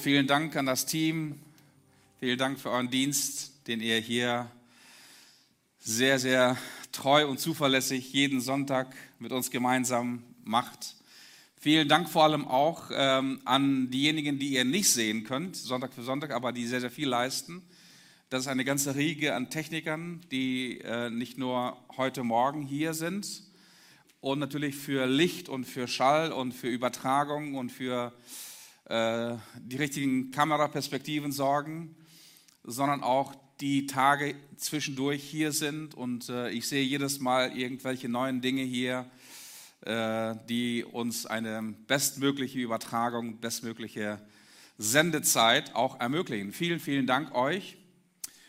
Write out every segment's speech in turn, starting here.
vielen Dank an das Team. Vielen Dank für euren Dienst, den ihr hier sehr, sehr treu und zuverlässig jeden Sonntag mit uns gemeinsam macht. Vielen Dank vor allem auch ähm, an diejenigen, die ihr nicht sehen könnt, Sonntag für Sonntag, aber die sehr, sehr viel leisten. Das ist eine ganze Riege an Technikern, die äh, nicht nur heute Morgen hier sind und natürlich für Licht und für Schall und für Übertragung und für äh, die richtigen Kameraperspektiven sorgen, sondern auch die Tage zwischendurch hier sind. Und äh, ich sehe jedes Mal irgendwelche neuen Dinge hier, äh, die uns eine bestmögliche Übertragung, bestmögliche Sendezeit auch ermöglichen. Vielen, vielen Dank euch.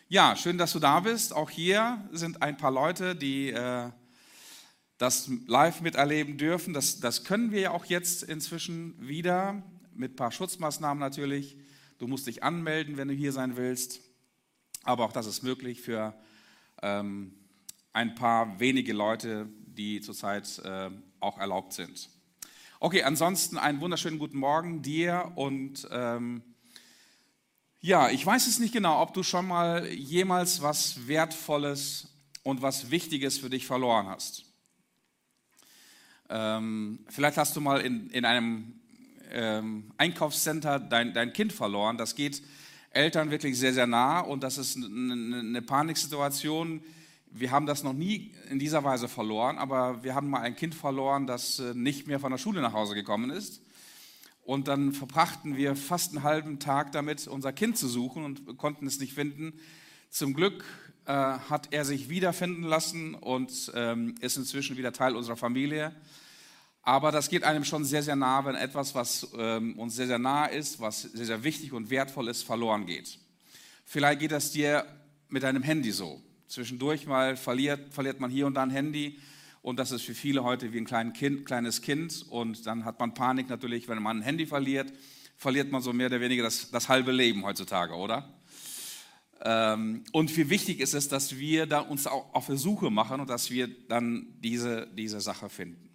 Ja, schön, dass du da bist. Auch hier sind ein paar Leute, die äh, das live miterleben dürfen. Das, das können wir ja auch jetzt inzwischen wieder mit ein paar Schutzmaßnahmen natürlich. Du musst dich anmelden, wenn du hier sein willst. Aber auch das ist möglich für ähm, ein paar wenige Leute, die zurzeit äh, auch erlaubt sind. Okay, ansonsten einen wunderschönen guten Morgen dir und ähm, ja, ich weiß es nicht genau, ob du schon mal jemals was Wertvolles und was Wichtiges für dich verloren hast. Ähm, vielleicht hast du mal in, in einem ähm, Einkaufscenter dein, dein Kind verloren. Das geht Eltern wirklich sehr, sehr nah und das ist eine, eine Paniksituation. Wir haben das noch nie in dieser Weise verloren, aber wir haben mal ein Kind verloren, das äh, nicht mehr von der Schule nach Hause gekommen ist. Und dann verbrachten wir fast einen halben Tag damit, unser Kind zu suchen und konnten es nicht finden. Zum Glück äh, hat er sich wiederfinden lassen und ähm, ist inzwischen wieder Teil unserer Familie. Aber das geht einem schon sehr, sehr nah, wenn etwas, was ähm, uns sehr, sehr nah ist, was sehr, sehr wichtig und wertvoll ist, verloren geht. Vielleicht geht das dir mit deinem Handy so. Zwischendurch mal verliert, verliert man hier und da ein Handy und das ist für viele heute wie ein klein kind, kleines Kind und dann hat man Panik natürlich, wenn man ein Handy verliert, verliert man so mehr oder weniger das, das halbe Leben heutzutage, oder? Ähm, und wie wichtig ist es, dass wir da uns auch auf der Suche machen und dass wir dann diese, diese Sache finden.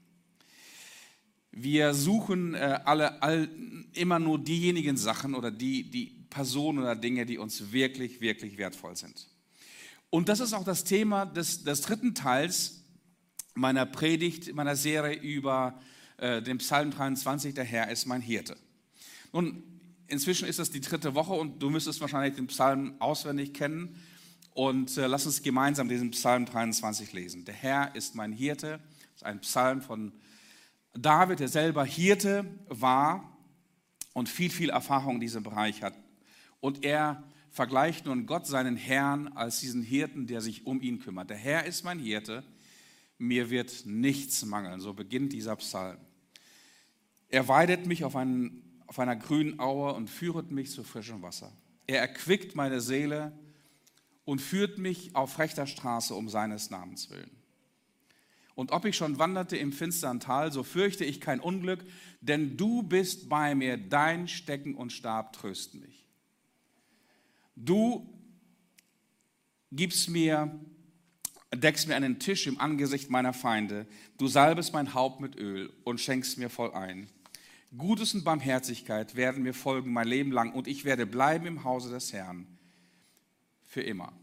Wir suchen äh, alle all, immer nur diejenigen Sachen oder die, die Personen oder Dinge, die uns wirklich, wirklich wertvoll sind. Und das ist auch das Thema des, des dritten Teils meiner Predigt, meiner Serie über äh, den Psalm 23, der Herr ist mein Hirte. Nun, inzwischen ist es die dritte Woche und du müsstest wahrscheinlich den Psalm auswendig kennen. Und äh, lass uns gemeinsam diesen Psalm 23 lesen. Der Herr ist mein Hirte. Das ist ein Psalm von David, der selber Hirte war und viel, viel Erfahrung in diesem Bereich hat. Und er vergleicht nun Gott seinen Herrn als diesen Hirten, der sich um ihn kümmert. Der Herr ist mein Hirte, mir wird nichts mangeln. So beginnt dieser Psalm. Er weidet mich auf, einen, auf einer grünen Aue und führet mich zu frischem Wasser. Er erquickt meine Seele und führt mich auf rechter Straße um seines Namens willen. Und ob ich schon wanderte im finstern Tal, so fürchte ich kein Unglück, denn du bist bei mir, dein Stecken und Stab trösten mich. Du gibst mir, deckst mir einen Tisch im Angesicht meiner Feinde, du salbest mein Haupt mit Öl und schenkst mir voll ein. Gutes und Barmherzigkeit werden mir folgen mein Leben lang und ich werde bleiben im Hause des Herrn für immer.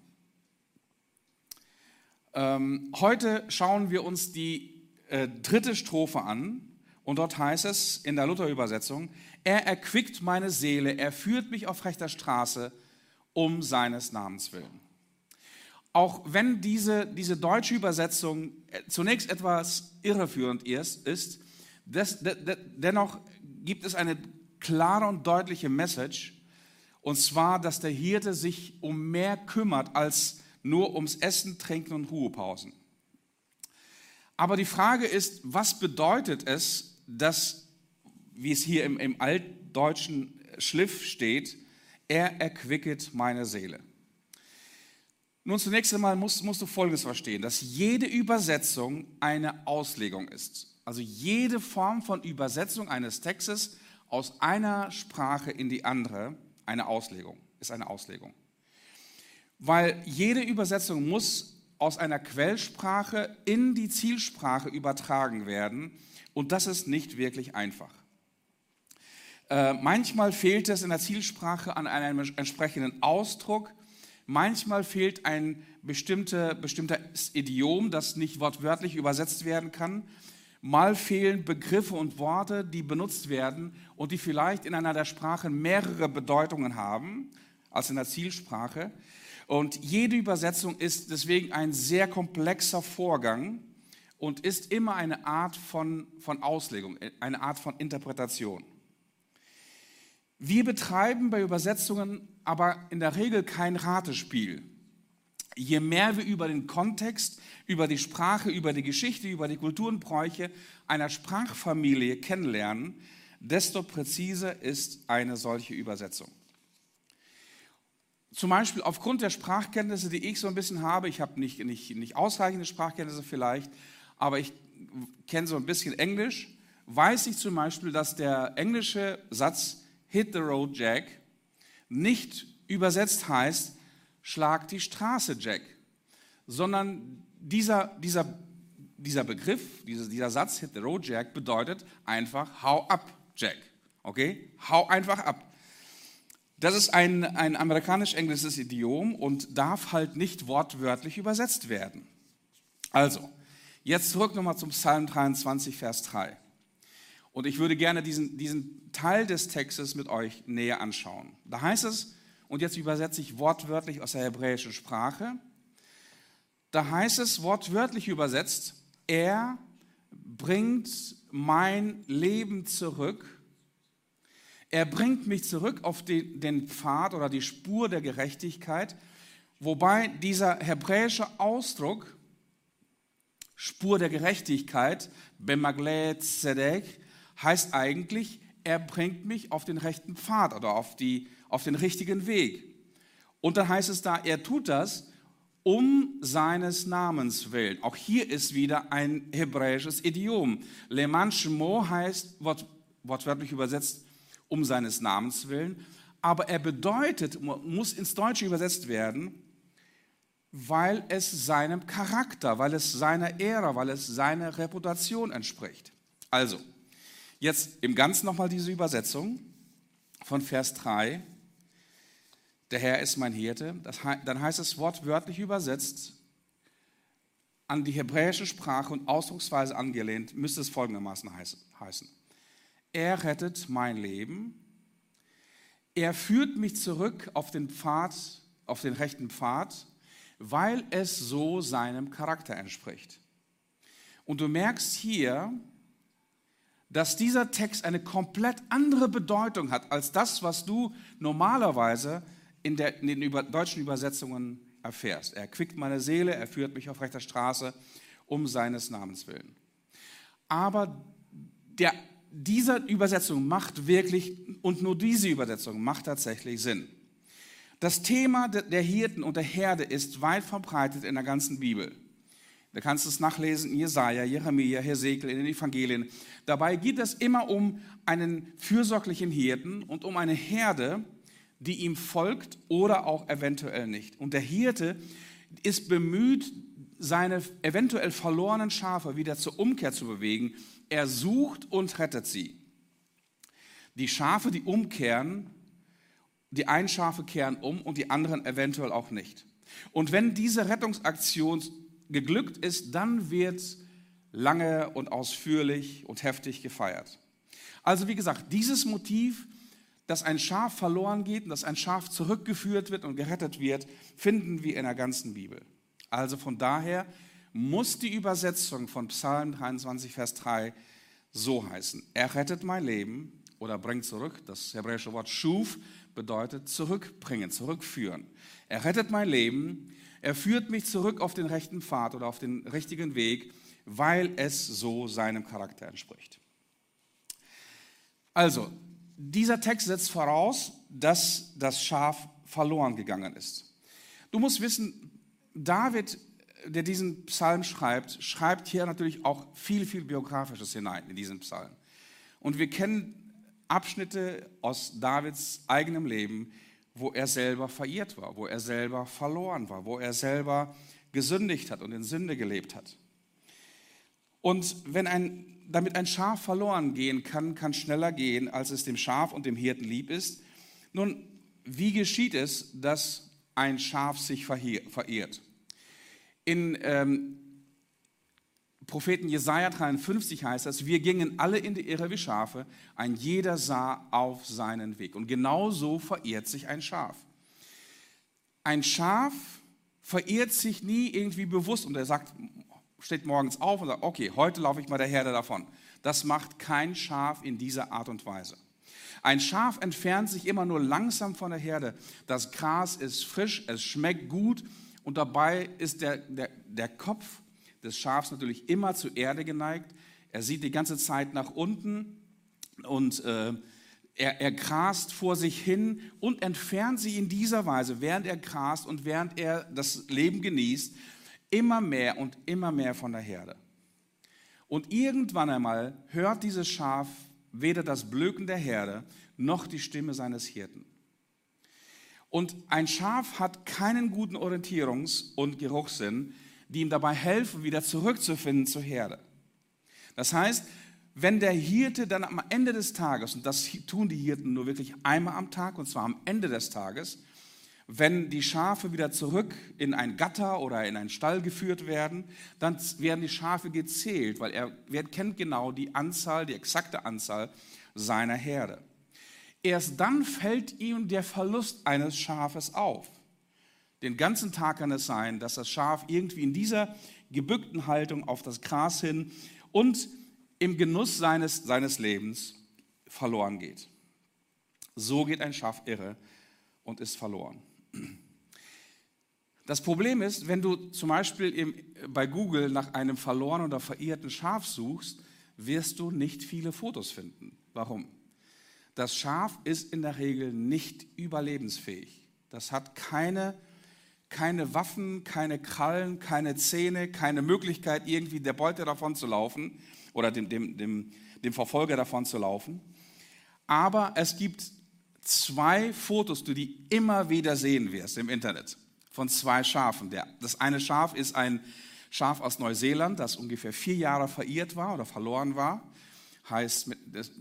Ähm, heute schauen wir uns die äh, dritte Strophe an und dort heißt es in der Luther-Übersetzung, er erquickt meine Seele, er führt mich auf rechter Straße um seines Namens willen. Auch wenn diese, diese deutsche Übersetzung äh, zunächst etwas irreführend ist, ist des, de, de, dennoch gibt es eine klare und deutliche Message, und zwar, dass der Hirte sich um mehr kümmert als nur ums Essen, Trinken und Ruhepausen. Aber die Frage ist, was bedeutet es, dass, wie es hier im, im altdeutschen Schliff steht, er erquicket meine Seele. Nun, zunächst einmal musst, musst du Folgendes verstehen, dass jede Übersetzung eine Auslegung ist. Also jede Form von Übersetzung eines Textes aus einer Sprache in die andere, eine Auslegung, ist eine Auslegung weil jede Übersetzung muss aus einer Quellsprache in die Zielsprache übertragen werden und das ist nicht wirklich einfach. Äh, manchmal fehlt es in der Zielsprache an einem entsprechenden Ausdruck. Manchmal fehlt ein bestimmte, bestimmtes Idiom, das nicht wortwörtlich übersetzt werden kann. Mal fehlen Begriffe und Worte, die benutzt werden und die vielleicht in einer der Sprachen mehrere Bedeutungen haben als in der Zielsprache. Und jede Übersetzung ist deswegen ein sehr komplexer Vorgang und ist immer eine Art von, von Auslegung, eine Art von Interpretation. Wir betreiben bei Übersetzungen aber in der Regel kein Ratespiel. Je mehr wir über den Kontext, über die Sprache, über die Geschichte, über die Kulturenbräuche einer Sprachfamilie kennenlernen, desto präziser ist eine solche Übersetzung. Zum Beispiel aufgrund der Sprachkenntnisse, die ich so ein bisschen habe, ich habe nicht, nicht, nicht ausreichende Sprachkenntnisse vielleicht, aber ich kenne so ein bisschen Englisch, weiß ich zum Beispiel, dass der englische Satz Hit the Road Jack nicht übersetzt heißt, schlag die Straße Jack, sondern dieser, dieser, dieser Begriff, dieser, dieser Satz Hit the Road Jack bedeutet einfach hau ab Jack. Okay? Hau einfach ab. Das ist ein, ein amerikanisch-englisches Idiom und darf halt nicht wortwörtlich übersetzt werden. Also, jetzt zurück nochmal zum Psalm 23, Vers 3. Und ich würde gerne diesen, diesen Teil des Textes mit euch näher anschauen. Da heißt es, und jetzt übersetze ich wortwörtlich aus der hebräischen Sprache, da heißt es wortwörtlich übersetzt, er bringt mein Leben zurück, er bringt mich zurück auf den, den Pfad oder die Spur der Gerechtigkeit, wobei dieser hebräische Ausdruck, Spur der Gerechtigkeit, Bemagle Zedek, heißt eigentlich, er bringt mich auf den rechten Pfad oder auf, die, auf den richtigen Weg. Und dann heißt es da, er tut das um seines Namens willen. Auch hier ist wieder ein hebräisches Idiom. Leman Shmo heißt wort, wortwörtlich übersetzt um seines Namens willen, aber er bedeutet, muss ins Deutsche übersetzt werden, weil es seinem Charakter, weil es seiner Ehre, weil es seiner Reputation entspricht. Also, Jetzt im Ganzen nochmal diese Übersetzung von Vers 3. Der Herr ist mein Hirte. Das, dann heißt es wortwörtlich übersetzt, an die hebräische Sprache und ausdrucksweise angelehnt, müsste es folgendermaßen heißen. Er rettet mein Leben. Er führt mich zurück auf den Pfad, auf den rechten Pfad, weil es so seinem Charakter entspricht. Und du merkst hier, dass dieser Text eine komplett andere Bedeutung hat als das, was du normalerweise in, der, in den über, deutschen Übersetzungen erfährst. Er quickt meine Seele, er führt mich auf rechter Straße um seines Namens willen. Aber der, diese Übersetzung macht wirklich, und nur diese Übersetzung macht tatsächlich Sinn. Das Thema der Hirten und der Herde ist weit verbreitet in der ganzen Bibel. Da kannst du es nachlesen in Jesaja, Jeremia, Hesekiel, in den Evangelien. Dabei geht es immer um einen fürsorglichen Hirten und um eine Herde, die ihm folgt oder auch eventuell nicht. Und der Hirte ist bemüht, seine eventuell verlorenen Schafe wieder zur Umkehr zu bewegen. Er sucht und rettet sie. Die Schafe, die umkehren, die einen Schafe kehren um und die anderen eventuell auch nicht. Und wenn diese Rettungsaktion geglückt ist, dann wird lange und ausführlich und heftig gefeiert. Also wie gesagt, dieses Motiv, dass ein Schaf verloren geht und dass ein Schaf zurückgeführt wird und gerettet wird, finden wir in der ganzen Bibel. Also von daher muss die Übersetzung von Psalm 23, Vers 3 so heißen. Er rettet mein Leben oder bringt zurück. Das hebräische Wort schuf bedeutet zurückbringen, zurückführen. Er rettet mein Leben er führt mich zurück auf den rechten Pfad oder auf den richtigen Weg, weil es so seinem Charakter entspricht. Also, dieser Text setzt voraus, dass das Schaf verloren gegangen ist. Du musst wissen, David, der diesen Psalm schreibt, schreibt hier natürlich auch viel, viel Biografisches hinein in diesen Psalm. Und wir kennen Abschnitte aus Davids eigenem Leben, wo er selber verirrt war, wo er selber verloren war, wo er selber gesündigt hat und in Sünde gelebt hat. Und wenn ein, damit ein Schaf verloren gehen kann, kann schneller gehen, als es dem Schaf und dem Hirten lieb ist. Nun, wie geschieht es, dass ein Schaf sich verirrt? In ähm, Propheten Jesaja 53 heißt das, wir gingen alle in die Irre wie Schafe, ein jeder sah auf seinen Weg. Und genau so verirrt sich ein Schaf. Ein Schaf verirrt sich nie irgendwie bewusst und er sagt, steht morgens auf und sagt, okay, heute laufe ich mal der Herde davon. Das macht kein Schaf in dieser Art und Weise. Ein Schaf entfernt sich immer nur langsam von der Herde. Das Gras ist frisch, es schmeckt gut und dabei ist der, der, der Kopf des Schafs natürlich immer zur Erde geneigt. Er sieht die ganze Zeit nach unten und äh, er, er grast vor sich hin und entfernt sich in dieser Weise, während er grast und während er das Leben genießt, immer mehr und immer mehr von der Herde. Und irgendwann einmal hört dieses Schaf weder das Blöken der Herde noch die Stimme seines Hirten. Und ein Schaf hat keinen guten Orientierungs- und Geruchssinn, die ihm dabei helfen, wieder zurückzufinden zur Herde. Das heißt, wenn der Hirte dann am Ende des Tages, und das tun die Hirten nur wirklich einmal am Tag, und zwar am Ende des Tages, wenn die Schafe wieder zurück in ein Gatter oder in einen Stall geführt werden, dann werden die Schafe gezählt, weil er, kennt genau die Anzahl, die exakte Anzahl seiner Herde. Erst dann fällt ihm der Verlust eines Schafes auf. Den ganzen Tag kann es sein, dass das Schaf irgendwie in dieser gebückten Haltung auf das Gras hin und im Genuss seines, seines Lebens verloren geht. So geht ein Schaf irre und ist verloren. Das Problem ist, wenn du zum Beispiel im, bei Google nach einem verlorenen oder verirrten Schaf suchst, wirst du nicht viele Fotos finden. Warum? Das Schaf ist in der Regel nicht überlebensfähig. Das hat keine keine Waffen, keine Krallen, keine Zähne, keine Möglichkeit, irgendwie der Beute davon zu laufen oder dem, dem, dem, dem Verfolger davon zu laufen. Aber es gibt zwei Fotos, die du immer wieder sehen wirst im Internet von zwei Schafen. Das eine Schaf ist ein Schaf aus Neuseeland, das ungefähr vier Jahre verirrt war oder verloren war. Heißt,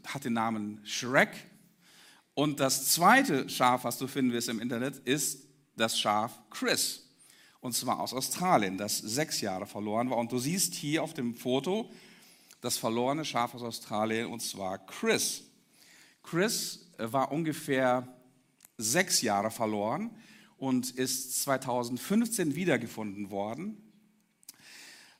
hat den Namen Shrek. Und das zweite Schaf, was du finden wirst im Internet, ist das Schaf Chris. Und zwar aus Australien, das sechs Jahre verloren war. Und du siehst hier auf dem Foto das verlorene Schaf aus Australien, und zwar Chris. Chris war ungefähr sechs Jahre verloren und ist 2015 wiedergefunden worden.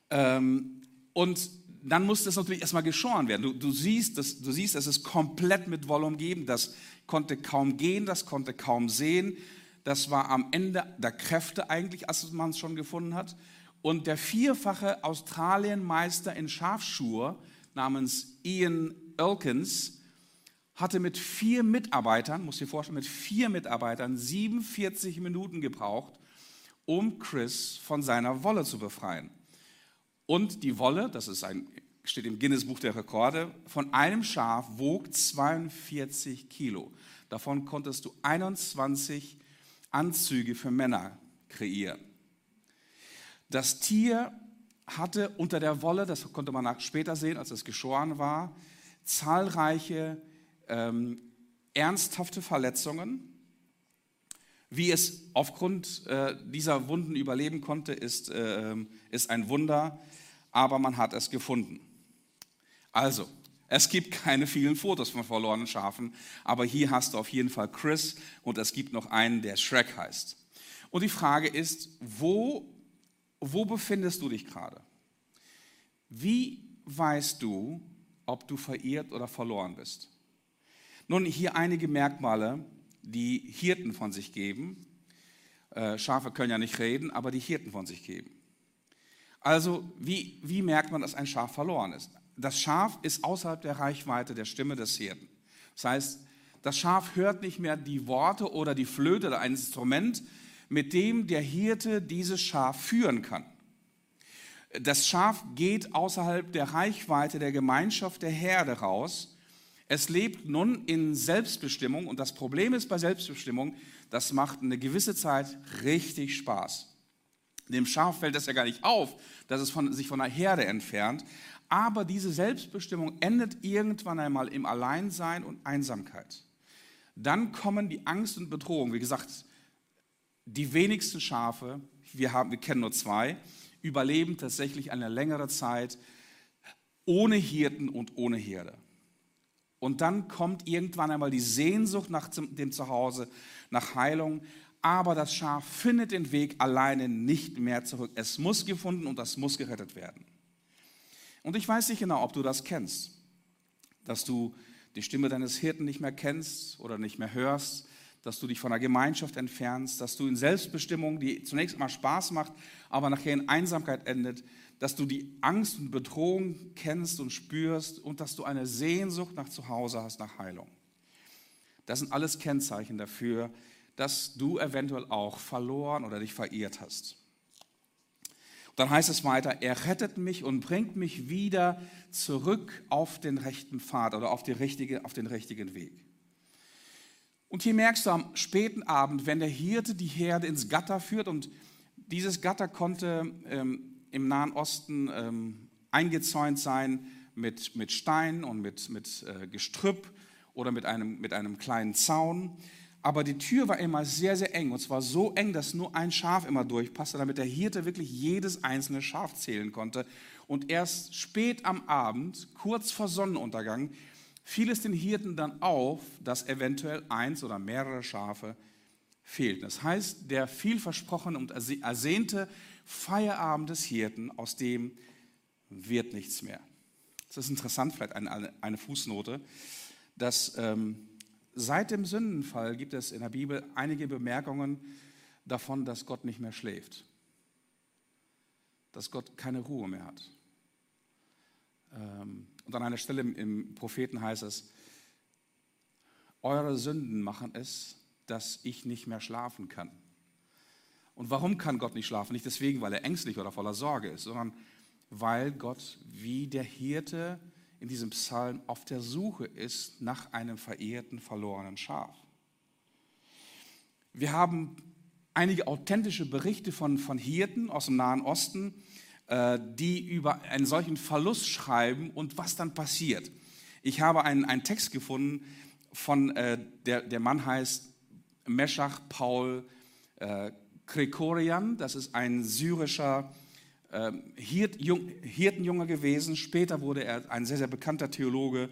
Ähm, und dann muss das natürlich erstmal geschoren werden. Du, du, siehst, das, du siehst, es ist komplett mit Wolle umgeben. Das konnte kaum gehen, das konnte kaum sehen. Das war am Ende der Kräfte eigentlich, als man es schon gefunden hat. Und der vierfache Australienmeister in Schafschuhe namens Ian Elkins hatte mit vier Mitarbeitern, muss dir vorstellen, mit vier Mitarbeitern 47 Minuten gebraucht, um Chris von seiner Wolle zu befreien. Und die Wolle, das ist ein, steht im Guinness Buch der Rekorde, von einem Schaf wog 42 Kilo. Davon konntest du 21 Anzüge für Männer kreieren. Das Tier hatte unter der Wolle, das konnte man später sehen, als es geschoren war, zahlreiche ähm, ernsthafte Verletzungen. Wie es aufgrund äh, dieser Wunden überleben konnte, ist, äh, ist ein Wunder, aber man hat es gefunden. Also, es gibt keine vielen Fotos von verlorenen Schafen, aber hier hast du auf jeden Fall Chris und es gibt noch einen, der Shrek heißt. Und die Frage ist, wo, wo befindest du dich gerade? Wie weißt du, ob du verirrt oder verloren bist? Nun, hier einige Merkmale, die Hirten von sich geben. Äh, Schafe können ja nicht reden, aber die Hirten von sich geben. Also, wie, wie merkt man, dass ein Schaf verloren ist? das Schaf ist außerhalb der Reichweite der Stimme des Hirten. Das heißt, das Schaf hört nicht mehr die Worte oder die Flöte oder ein Instrument, mit dem der Hirte dieses Schaf führen kann. Das Schaf geht außerhalb der Reichweite der Gemeinschaft der Herde raus. Es lebt nun in Selbstbestimmung und das Problem ist bei Selbstbestimmung, das macht eine gewisse Zeit richtig Spaß. Dem Schaf fällt das ja gar nicht auf, dass es von, sich von der Herde entfernt, Aber diese Selbstbestimmung endet irgendwann einmal im Alleinsein und Einsamkeit. Dann kommen die Angst und Bedrohung. Wie gesagt, die wenigsten Schafe, wir, haben, wir kennen nur zwei, überleben tatsächlich eine längere Zeit ohne Hirten und ohne Herde. Und dann kommt irgendwann einmal die Sehnsucht nach dem Zuhause, nach Heilung. Aber das Schaf findet den Weg alleine nicht mehr zurück. Es muss gefunden und das muss gerettet werden. Und ich weiß nicht genau, ob du das kennst, dass du die Stimme deines Hirten nicht mehr kennst oder nicht mehr hörst, dass du dich von der Gemeinschaft entfernst, dass du in Selbstbestimmung, die zunächst mal Spaß macht, aber nachher in Einsamkeit endet, dass du die Angst und Bedrohung kennst und spürst und dass du eine Sehnsucht nach Zuhause hast, nach Heilung. Das sind alles Kennzeichen dafür, dass du eventuell auch verloren oder dich verirrt hast. Dann heißt es weiter, er rettet mich und bringt mich wieder zurück auf den rechten Pfad oder auf, die richtige, auf den richtigen Weg. Und hier merkst du am späten Abend, wenn der Hirte die Herde ins Gatter führt und dieses Gatter konnte ähm, im Nahen Osten ähm, eingezäunt sein mit, mit Stein und mit, mit äh, Gestrüpp oder mit einem, mit einem kleinen Zaun. Aber die Tür war immer sehr, sehr eng. Und zwar so eng, dass nur ein Schaf immer durchpasste, damit der Hirte wirklich jedes einzelne Schaf zählen konnte. Und erst spät am Abend, kurz vor Sonnenuntergang, fiel es den Hirten dann auf, dass eventuell eins oder mehrere Schafe fehlten. Das heißt, der vielversprochene und ersehnte Feierabend des Hirten, aus dem wird nichts mehr. Das ist interessant, vielleicht eine, eine Fußnote, dass ähm, Seit dem Sündenfall gibt es in der Bibel einige Bemerkungen davon, dass Gott nicht mehr schläft, dass Gott keine Ruhe mehr hat. Ähm, und an einer Stelle im Propheten heißt es, eure Sünden machen es, dass ich nicht mehr schlafen kann. Und warum kann Gott nicht schlafen? Nicht deswegen, weil er ängstlich oder voller Sorge ist, sondern weil Gott wie der Hirte in diesem Psalm auf der Suche ist nach einem verehrten, verlorenen Schaf. Wir haben einige authentische Berichte von, von Hirten aus dem Nahen Osten, äh, die über einen solchen Verlust schreiben und was dann passiert. Ich habe einen, einen Text gefunden von, äh, der, der Mann heißt Meschach Paul äh, Krekorian, das ist ein syrischer ähm, Hirtenjunge gewesen. Später wurde er ein sehr, sehr bekannter Theologe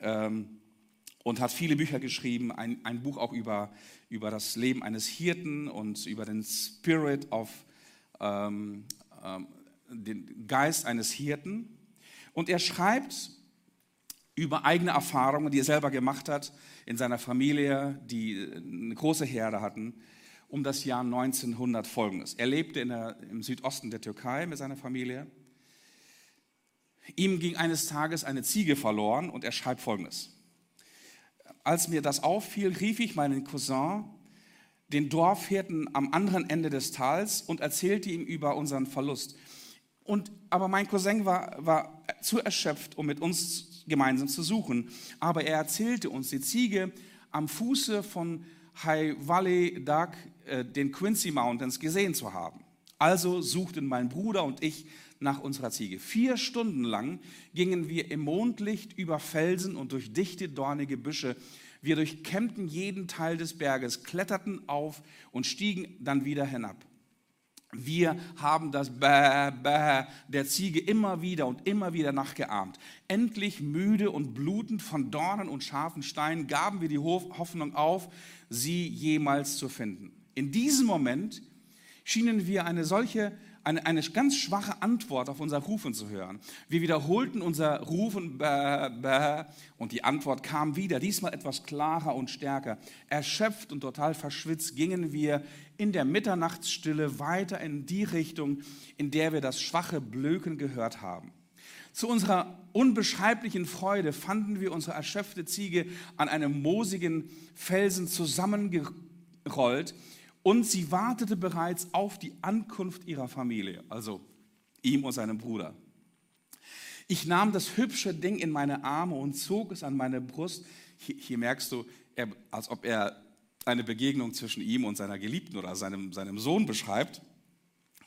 ähm, und hat viele Bücher geschrieben. Ein, ein Buch auch über, über das Leben eines Hirten und über den Spirit of, ähm, ähm, den Geist eines Hirten. Und er schreibt über eigene Erfahrungen, die er selber gemacht hat in seiner Familie, die eine große Herde hatten um das Jahr 1900 folgendes. Er lebte der, im Südosten der Türkei mit seiner Familie. Ihm ging eines Tages eine Ziege verloren und er schreibt folgendes. Als mir das auffiel, rief ich meinen Cousin, den Dorfhirten am anderen Ende des Tals und erzählte ihm über unseren Verlust. Und, aber mein Cousin war, war zu erschöpft, um mit uns gemeinsam zu suchen. Aber er erzählte uns, die Ziege am Fuße von High Valley Dark äh, den Quincy Mountains gesehen zu haben. Also suchten mein Bruder und ich nach unserer Ziege. Vier Stunden lang gingen wir im Mondlicht über Felsen und durch dichte, dornige Büsche. Wir durchkämmten jeden Teil des Berges, kletterten auf und stiegen dann wieder hinab. Wir haben das Bäh, Bäh der Ziege immer wieder und immer wieder nachgeahmt. Endlich müde und blutend von Dornen und scharfen Steinen gaben wir die Hoffnung auf, sie jemals zu finden. In diesem Moment schienen wir eine solche, eine, eine ganz schwache Antwort auf unser Rufen zu hören. Wir wiederholten unser Rufen bäh, bäh, und die Antwort kam wieder, diesmal etwas klarer und stärker. Erschöpft und total verschwitzt gingen wir in der Mitternachtsstille weiter in die Richtung, in der wir das schwache Blöken gehört haben. Zu unserer unbeschreiblichen Freude fanden wir unsere erschöpfte Ziege an einem moosigen Felsen zusammengerollt, und sie wartete bereits auf die Ankunft ihrer Familie, also ihm und seinem Bruder. Ich nahm das hübsche Ding in meine Arme und zog es an meine Brust. Hier, hier merkst du, er, als ob er eine Begegnung zwischen ihm und seiner Geliebten oder seinem, seinem Sohn beschreibt.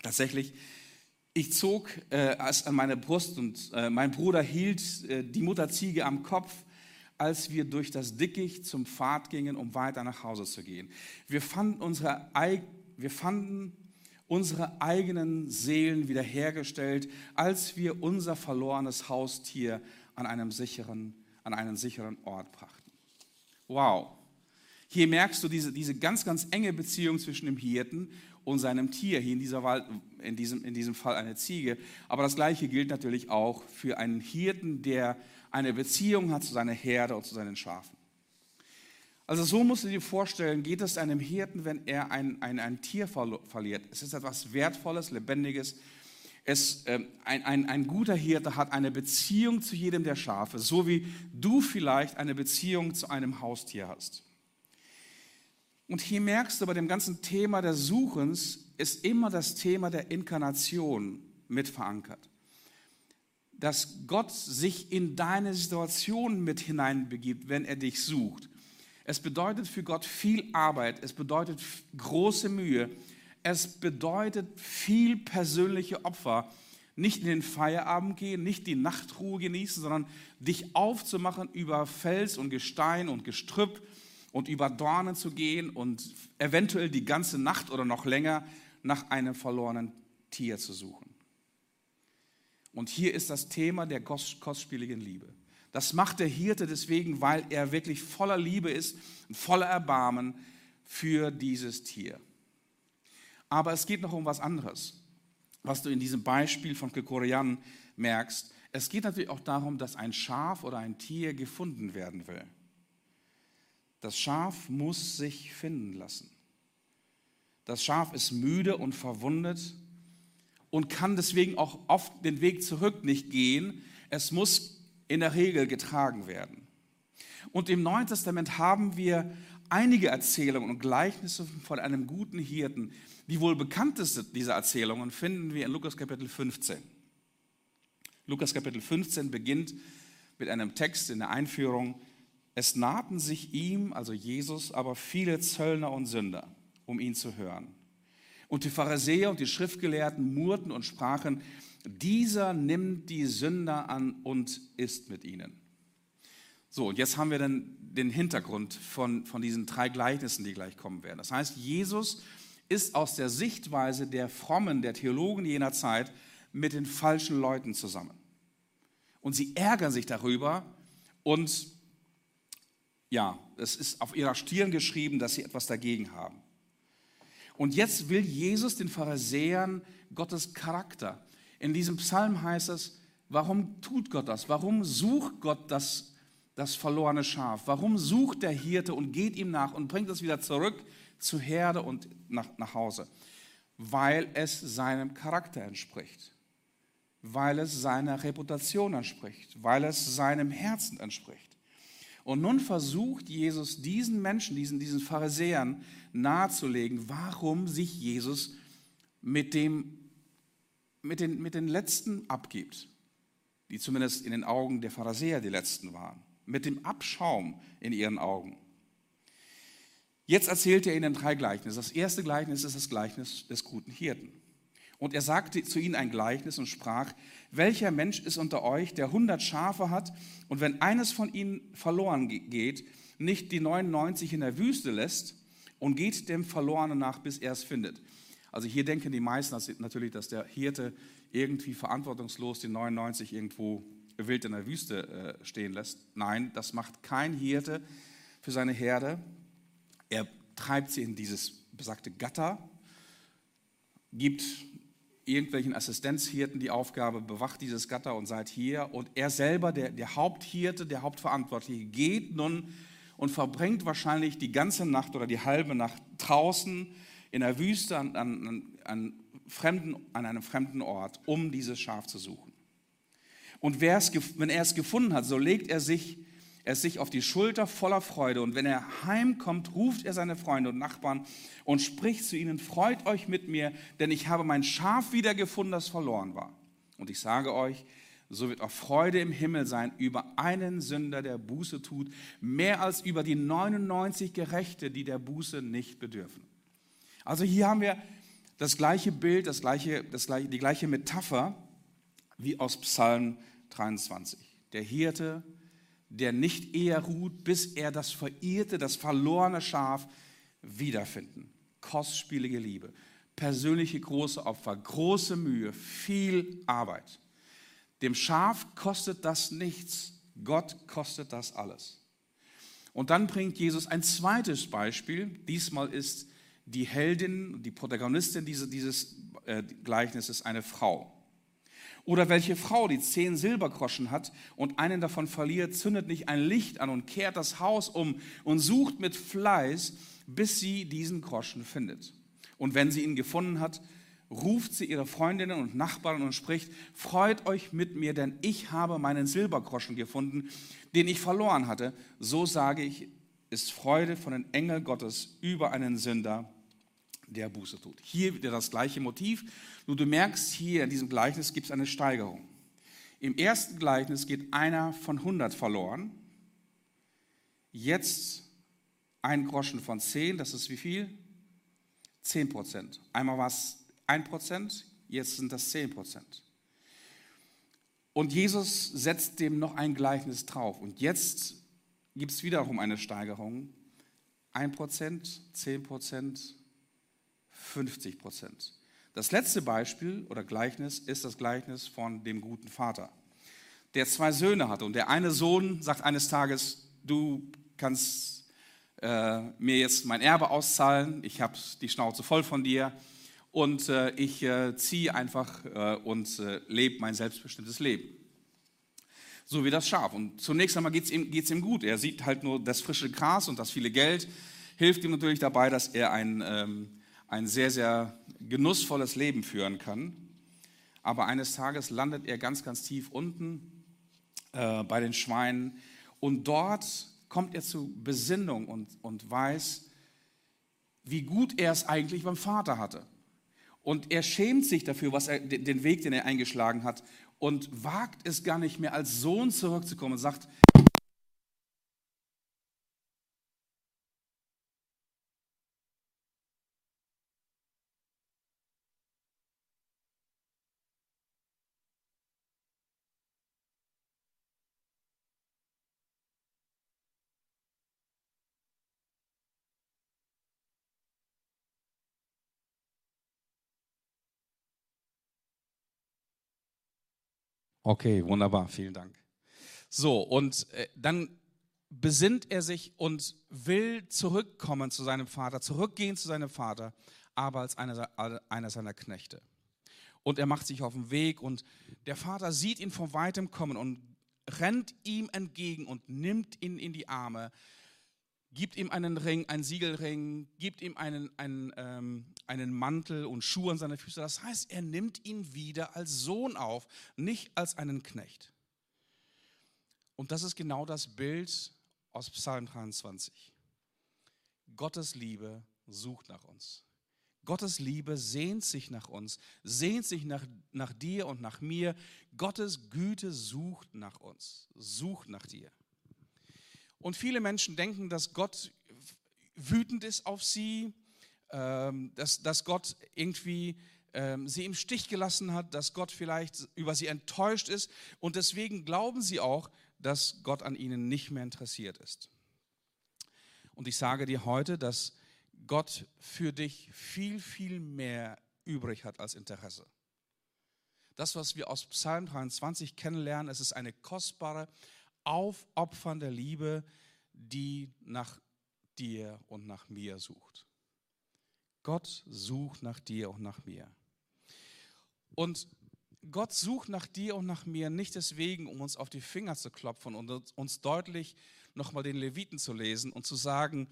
Tatsächlich, Ich zog äh, es an meine Brust und äh, mein Bruder hielt äh, die Mutterziege am Kopf, als wir durch das Dickicht zum Pfad gingen, um weiter nach Hause zu gehen. Wir fanden unsere, wir fanden unsere eigenen Seelen wiederhergestellt, als wir unser verlorenes Haustier an, einem sicheren, an einen sicheren Ort brachten. Wow. Hier merkst du diese, diese ganz, ganz enge Beziehung zwischen dem Hirten und seinem Tier, hier in, dieser Wald, in, diesem, in diesem Fall eine Ziege. Aber das Gleiche gilt natürlich auch für einen Hirten, der eine Beziehung hat zu seiner Herde und zu seinen Schafen. Also so musst du dir vorstellen, geht es einem Hirten, wenn er ein, ein, ein Tier verliert. Es ist etwas Wertvolles, Lebendiges. Es, äh, ein, ein, ein guter Hirte hat eine Beziehung zu jedem der Schafe, so wie du vielleicht eine Beziehung zu einem Haustier hast. Und hier merkst du bei dem ganzen Thema des Suchens ist immer das Thema der Inkarnation mit verankert. Dass Gott sich in deine Situation mit hineinbegibt, wenn er dich sucht. Es bedeutet für Gott viel Arbeit, es bedeutet große Mühe, es bedeutet viel persönliche Opfer. Nicht in den Feierabend gehen, nicht die Nachtruhe genießen, sondern dich aufzumachen über Fels und Gestein und Gestrüpp und über Dornen zu gehen und eventuell die ganze Nacht oder noch länger nach einem verlorenen Tier zu suchen. Und hier ist das Thema der kostspieligen Liebe. Das macht der Hirte deswegen, weil er wirklich voller Liebe ist und voller Erbarmen für dieses Tier. Aber es geht noch um was anderes, was du in diesem Beispiel von Kekorian merkst. Es geht natürlich auch darum, dass ein Schaf oder ein Tier gefunden werden will. Das Schaf muss sich finden lassen. Das Schaf ist müde und verwundet und kann deswegen auch oft den Weg zurück nicht gehen. Es muss in der Regel getragen werden. Und im Neuen Testament haben wir einige Erzählungen und Gleichnisse von einem guten Hirten. Die wohl bekannteste dieser Erzählungen finden wir in Lukas Kapitel 15. Lukas Kapitel 15 beginnt mit einem Text in der Einführung. Es nahten sich ihm, also Jesus, aber viele Zöllner und Sünder, um ihn zu hören. Und die Pharisäer und die Schriftgelehrten murrten und sprachen, dieser nimmt die Sünder an und ist mit ihnen. So, und jetzt haben wir dann den Hintergrund von, von diesen drei Gleichnissen, die gleich kommen werden. Das heißt, Jesus ist aus der Sichtweise der Frommen, der Theologen jener Zeit mit den falschen Leuten zusammen. Und sie ärgern sich darüber und ja, es ist auf ihrer Stirn geschrieben, dass sie etwas dagegen haben. Und jetzt will Jesus den Pharisäern Gottes Charakter, in diesem Psalm heißt es, warum tut Gott das? Warum sucht Gott das, das verlorene Schaf? Warum sucht der Hirte und geht ihm nach und bringt es wieder zurück zur Herde und nach, nach Hause? Weil es seinem Charakter entspricht, weil es seiner Reputation entspricht, weil es seinem Herzen entspricht. Und nun versucht Jesus diesen Menschen, diesen, diesen Pharisäern nahezulegen, warum sich Jesus mit dem mit den, mit den Letzten abgibt, die zumindest in den Augen der Pharisäer die Letzten waren, mit dem Abschaum in ihren Augen. Jetzt erzählt er ihnen drei Gleichnisse. Das erste Gleichnis ist das Gleichnis des guten Hirten. Und er sagte zu ihnen ein Gleichnis und sprach, welcher Mensch ist unter euch, der hundert Schafe hat und wenn eines von ihnen verloren geht, nicht die 99 in der Wüste lässt und geht dem Verlorenen nach, bis er es findet. Also hier denken die meisten natürlich, dass der Hirte irgendwie verantwortungslos die 99 irgendwo wild in der Wüste äh, stehen lässt. Nein, das macht kein Hirte für seine Herde. Er treibt sie in dieses besagte Gatter, gibt irgendwelchen Assistenzhirten die Aufgabe, bewacht dieses Gatter und seid hier. Und er selber, der, der Haupthirte, der Hauptverantwortliche, geht nun und verbringt wahrscheinlich die ganze Nacht oder die halbe Nacht draußen in der Wüste an, an, an, fremden, an einem fremden Ort, um dieses Schaf zu suchen. Und wenn er es gefunden hat, so legt er sich, er sich auf die Schulter voller Freude. Und wenn er heimkommt, ruft er seine Freunde und Nachbarn und spricht zu ihnen, freut euch mit mir, denn ich habe mein Schaf wiedergefunden, das verloren war. Und ich sage euch, so wird auch Freude im Himmel sein über einen Sünder, der Buße tut, mehr als über die 99 Gerechte, die der Buße nicht bedürfen. Also hier haben wir das gleiche Bild, das gleiche, das gleiche, die gleiche Metapher wie aus Psalm 23. Der Hirte, der nicht eher ruht, bis er das verirrte, das verlorene Schaf wiederfinden. Kostspielige Liebe, persönliche große Opfer, große Mühe, viel Arbeit. Dem Schaf kostet das nichts, Gott kostet das alles. Und dann bringt Jesus ein zweites Beispiel. Diesmal ist die Heldin, die Protagonistin dieses, dieses äh, Gleichnisses eine Frau. Oder welche Frau, die zehn Silbergroschen hat und einen davon verliert, zündet nicht ein Licht an und kehrt das Haus um und sucht mit Fleiß, bis sie diesen Groschen findet. Und wenn sie ihn gefunden hat, ruft sie ihre Freundinnen und Nachbarn und spricht, freut euch mit mir, denn ich habe meinen Silbergroschen gefunden, den ich verloren hatte. So sage ich, ist Freude von den Engeln Gottes über einen Sünder, der Buße tut. Hier wieder das gleiche Motiv. Nur du merkst, hier in diesem Gleichnis gibt es eine Steigerung. Im ersten Gleichnis geht einer von 100 verloren. Jetzt ein Groschen von 10, das ist wie viel? 10 Prozent. Einmal war es 1 Prozent, jetzt sind das 10 Prozent. Und Jesus setzt dem noch ein Gleichnis drauf. Und jetzt gibt es wiederum eine Steigerung. 1 Prozent, 10 Prozent, 50 Prozent. Das letzte Beispiel oder Gleichnis ist das Gleichnis von dem guten Vater, der zwei Söhne hatte. Und der eine Sohn sagt eines Tages, du kannst äh, mir jetzt mein Erbe auszahlen, ich habe die Schnauze voll von dir und äh, ich äh, ziehe einfach äh, und äh, lebe mein selbstbestimmtes Leben. So wie das Schaf. Und zunächst einmal geht es ihm, geht's ihm gut. Er sieht halt nur das frische Gras und das viele Geld, hilft ihm natürlich dabei, dass er ein, ähm, ein sehr, sehr genussvolles Leben führen kann. Aber eines Tages landet er ganz, ganz tief unten äh, bei den Schweinen und dort kommt er zu Besinnung und, und weiß, wie gut er es eigentlich beim Vater hatte. Und er schämt sich dafür, was er, den Weg, den er eingeschlagen hat und wagt es gar nicht mehr als Sohn zurückzukommen und sagt, Okay, wunderbar, vielen Dank. So, und äh, dann besinnt er sich und will zurückkommen zu seinem Vater, zurückgehen zu seinem Vater, aber als einer, einer seiner Knechte. Und er macht sich auf den Weg und der Vater sieht ihn von weitem kommen und rennt ihm entgegen und nimmt ihn in die Arme, gibt ihm einen Ring, einen Siegelring, gibt ihm einen, einen, ähm, einen Mantel und Schuhe an seine Füße. Das heißt, er nimmt ihn wieder als Sohn auf, nicht als einen Knecht. Und das ist genau das Bild aus Psalm 23. Gottes Liebe sucht nach uns. Gottes Liebe sehnt sich nach uns, sehnt sich nach, nach dir und nach mir. Gottes Güte sucht nach uns, sucht nach dir. Und viele Menschen denken, dass Gott wütend ist auf sie, ähm, dass, dass Gott irgendwie ähm, sie im Stich gelassen hat, dass Gott vielleicht über sie enttäuscht ist. Und deswegen glauben sie auch, dass Gott an ihnen nicht mehr interessiert ist. Und ich sage dir heute, dass Gott für dich viel, viel mehr übrig hat als Interesse. Das, was wir aus Psalm 23 kennenlernen, es ist eine kostbare, aufopfernde Liebe, die nach dir und nach mir sucht. Gott sucht nach dir und nach mir. Und Gott sucht nach dir und nach mir nicht deswegen, um uns auf die Finger zu klopfen und uns deutlich nochmal den Leviten zu lesen und zu sagen,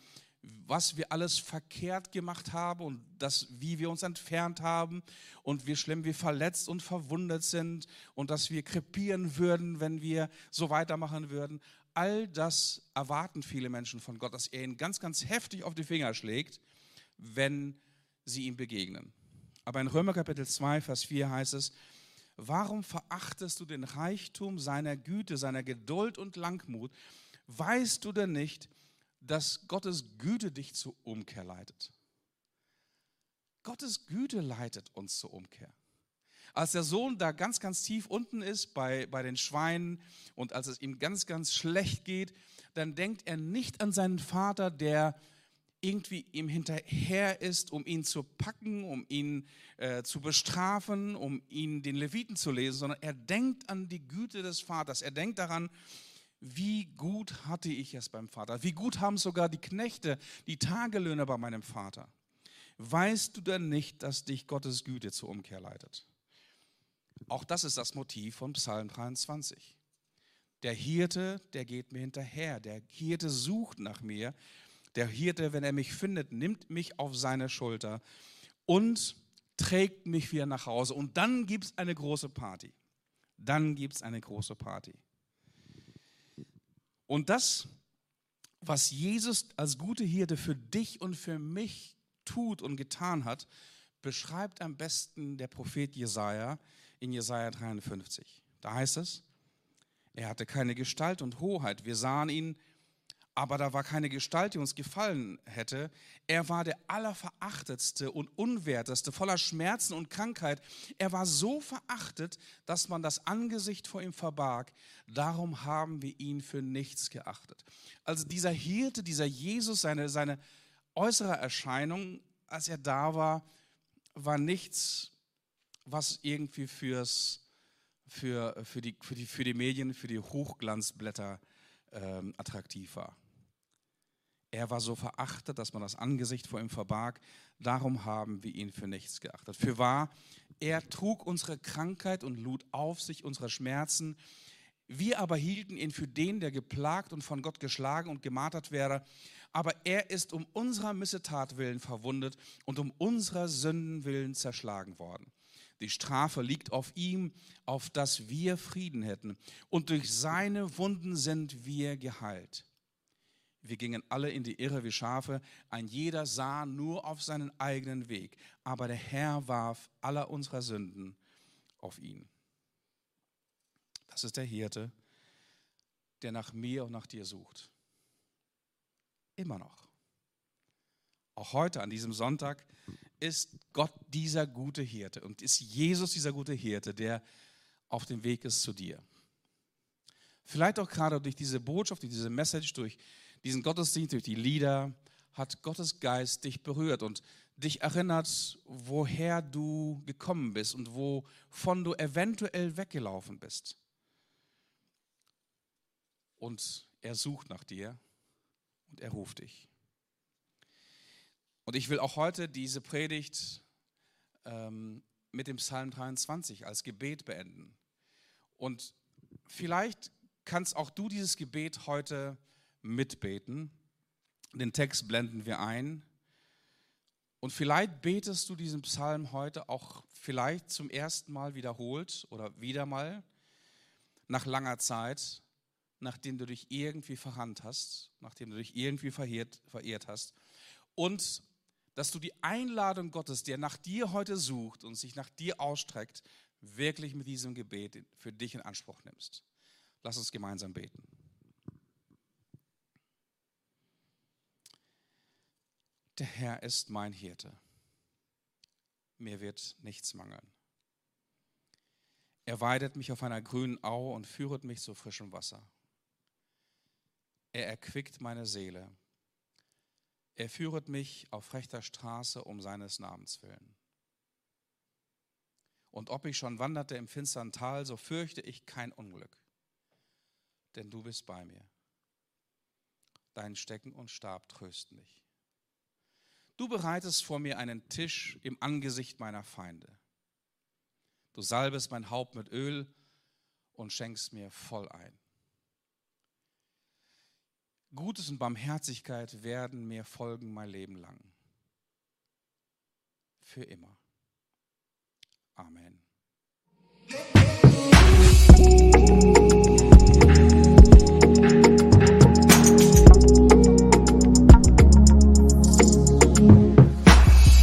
was wir alles verkehrt gemacht haben und das, wie wir uns entfernt haben und wie schlimm wir verletzt und verwundet sind und dass wir krepieren würden, wenn wir so weitermachen würden. All das erwarten viele Menschen von Gott, dass er ihnen ganz, ganz heftig auf die Finger schlägt, wenn sie ihm begegnen. Aber in Römer Kapitel 2, Vers 4 heißt es, warum verachtest du den Reichtum seiner Güte, seiner Geduld und Langmut? Weißt du denn nicht, Gottes Güte dich zur Umkehr leitet. Gottes Güte leitet uns zur Umkehr. Als der Sohn da ganz, ganz tief unten ist bei, bei den Schweinen und als es ihm ganz, ganz schlecht geht, dann denkt er nicht an seinen Vater, der irgendwie ihm hinterher ist, um ihn zu packen, um ihn äh, zu bestrafen, um ihn den Leviten zu lesen, sondern er denkt an die Güte des Vaters. Er denkt daran, wie gut hatte ich es beim Vater? Wie gut haben sogar die Knechte, die Tagelöhner bei meinem Vater? Weißt du denn nicht, dass dich Gottes Güte zur Umkehr leitet? Auch das ist das Motiv von Psalm 23. Der Hirte, der geht mir hinterher. Der Hirte sucht nach mir. Der Hirte, wenn er mich findet, nimmt mich auf seine Schulter und trägt mich wieder nach Hause. Und dann gibt es eine große Party. Dann gibt es eine große Party. Und das, was Jesus als gute Hirte für dich und für mich tut und getan hat, beschreibt am besten der Prophet Jesaja in Jesaja 53. Da heißt es, er hatte keine Gestalt und Hoheit. Wir sahen ihn, aber da war keine Gestalt, die uns gefallen hätte. Er war der allerverachtetste und unwerteste, voller Schmerzen und Krankheit. Er war so verachtet, dass man das Angesicht vor ihm verbarg. Darum haben wir ihn für nichts geachtet. Also dieser Hirte, dieser Jesus, seine, seine äußere Erscheinung, als er da war, war nichts was irgendwie fürs, für, für, die, für, die, für die Medien, für die Hochglanzblätter ähm, attraktiv war. Er war so verachtet, dass man das Angesicht vor ihm verbarg. Darum haben wir ihn für nichts geachtet. Für wahr, er trug unsere Krankheit und lud auf sich unsere Schmerzen. Wir aber hielten ihn für den, der geplagt und von Gott geschlagen und gemartert wäre. Aber er ist um unserer Missetat willen verwundet und um unserer Sünden willen zerschlagen worden. Die Strafe liegt auf ihm, auf dass wir Frieden hätten. Und durch seine Wunden sind wir geheilt. Wir gingen alle in die Irre wie Schafe, ein jeder sah nur auf seinen eigenen Weg, aber der Herr warf aller unserer Sünden auf ihn. Das ist der Hirte, der nach mir und nach dir sucht. Immer noch. Auch heute an diesem Sonntag ist Gott dieser gute Hirte und ist Jesus dieser gute Hirte, der auf dem Weg ist zu dir. Vielleicht auch gerade durch diese Botschaft, durch diese Message, durch diesen Gottesdienst, durch die Lieder, hat Gottes Geist dich berührt und dich erinnert, woher du gekommen bist und wovon du eventuell weggelaufen bist. Und er sucht nach dir und er ruft dich. Und ich will auch heute diese Predigt ähm, mit dem Psalm 23 als Gebet beenden. Und vielleicht kannst auch du dieses Gebet heute mitbeten. Den Text blenden wir ein. Und vielleicht betest du diesen Psalm heute auch vielleicht zum ersten Mal wiederholt oder wieder mal nach langer Zeit, nachdem du dich irgendwie verrannt hast, nachdem du dich irgendwie verehrt, verehrt hast. Und dass du die Einladung Gottes, der nach dir heute sucht und sich nach dir ausstreckt, wirklich mit diesem Gebet für dich in Anspruch nimmst. Lass uns gemeinsam beten. Der Herr ist mein Hirte. Mir wird nichts mangeln. Er weidet mich auf einer grünen Au und führet mich zu frischem Wasser. Er erquickt meine Seele er führet mich auf rechter Straße um seines Namens willen. Und ob ich schon wanderte im finstern Tal, so fürchte ich kein Unglück, denn du bist bei mir. Dein Stecken und Stab trösten mich. Du bereitest vor mir einen Tisch im Angesicht meiner Feinde. Du salbest mein Haupt mit Öl und schenkst mir voll ein. Gutes und Barmherzigkeit werden mir folgen mein Leben lang. Für immer. Amen.